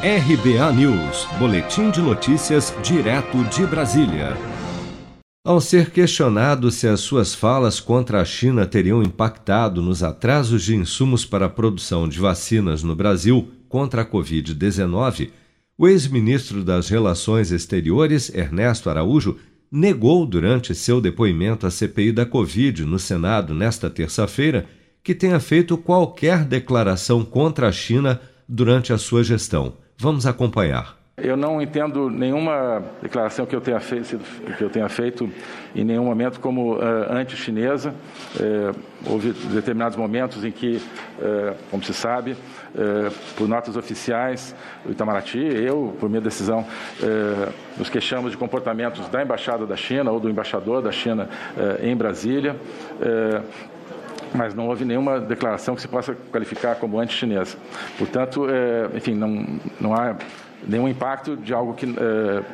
RBA News, Boletim de Notícias, direto de Brasília. Ao ser questionado se as suas falas contra a China teriam impactado nos atrasos de insumos para a produção de vacinas no Brasil contra a Covid-19, o ex-ministro das Relações Exteriores, Ernesto Araújo, negou durante seu depoimento à CPI da Covid no Senado nesta terça-feira que tenha feito qualquer declaração contra a China durante a sua gestão. Vamos acompanhar. Eu não entendo nenhuma declaração que eu tenha feito, que eu tenha feito em nenhum momento como uh, anti-chinesa. Uh, houve determinados momentos em que, uh, como se sabe, por notas oficiais, o Itamaraty, eu, por minha decisão, nos queixamos de comportamentos da Embaixada da China ou do embaixador da China em Brasília mas não houve nenhuma declaração que se possa qualificar como anti-chinesa. Portanto, é, enfim, não, não há nenhum impacto de algo que é,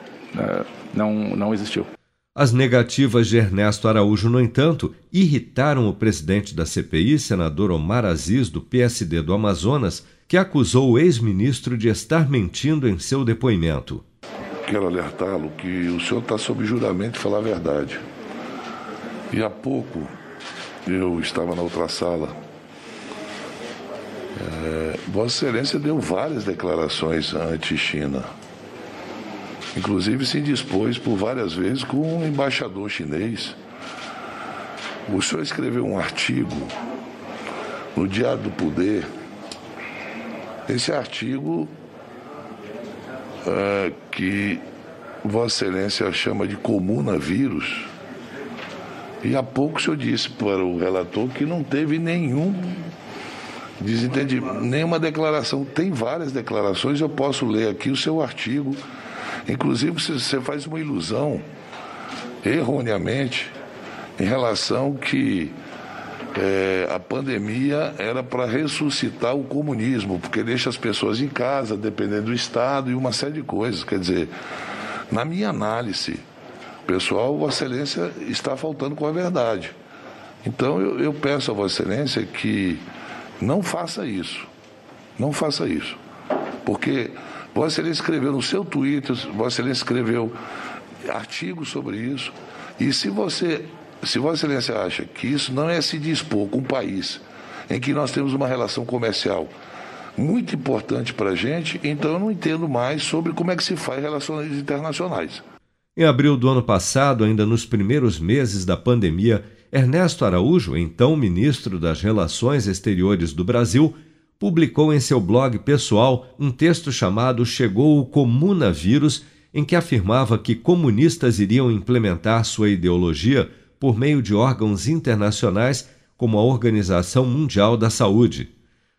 é, não, não existiu. As negativas de Ernesto Araújo, no entanto, irritaram o presidente da CPI, senador Omar Aziz, do PSD do Amazonas, que acusou o ex-ministro de estar mentindo em seu depoimento. Quero alertá-lo que o senhor está sob juramento de falar a verdade. E há pouco eu estava na outra sala. É, Vossa Excelência deu várias declarações anti-China. Inclusive se dispôs por várias vezes com um embaixador chinês. O senhor escreveu um artigo no Diário do Poder. Esse artigo é, que Vossa Excelência chama de comunavírus e há pouco o senhor disse para o relator que não teve nenhum desentendimento, nenhuma declaração. Tem várias declarações, eu posso ler aqui o seu artigo. Inclusive, você faz uma ilusão, erroneamente, em relação que é, a pandemia era para ressuscitar o comunismo, porque deixa as pessoas em casa, dependendo do Estado e uma série de coisas. Quer dizer, na minha análise, pessoal, Vossa Excelência está faltando com a verdade. Então eu, eu peço a Vossa Excelência que não faça isso. Não faça isso. Porque Vossa Excelência escreveu no seu Twitter, Vossa Excelência escreveu artigos sobre isso. E se você, se Vossa Excelência acha que isso não é se dispor com um país em que nós temos uma relação comercial muito importante para a gente, então eu não entendo mais sobre como é que se faz relações internacionais. Em abril do ano passado, ainda nos primeiros meses da pandemia, Ernesto Araújo, então ministro das Relações Exteriores do Brasil, publicou em seu blog pessoal um texto chamado Chegou o Comunavírus, em que afirmava que comunistas iriam implementar sua ideologia por meio de órgãos internacionais como a Organização Mundial da Saúde.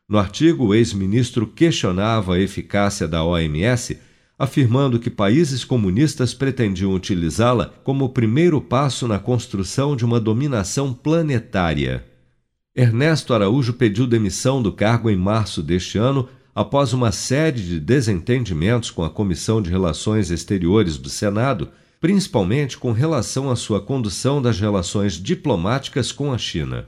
No artigo, o ex-ministro questionava a eficácia da OMS afirmando que países comunistas pretendiam utilizá-la como primeiro passo na construção de uma dominação planetária. Ernesto Araújo pediu demissão do cargo em março deste ano após uma série de desentendimentos com a Comissão de Relações Exteriores do Senado, principalmente com relação à sua condução das relações diplomáticas com a China.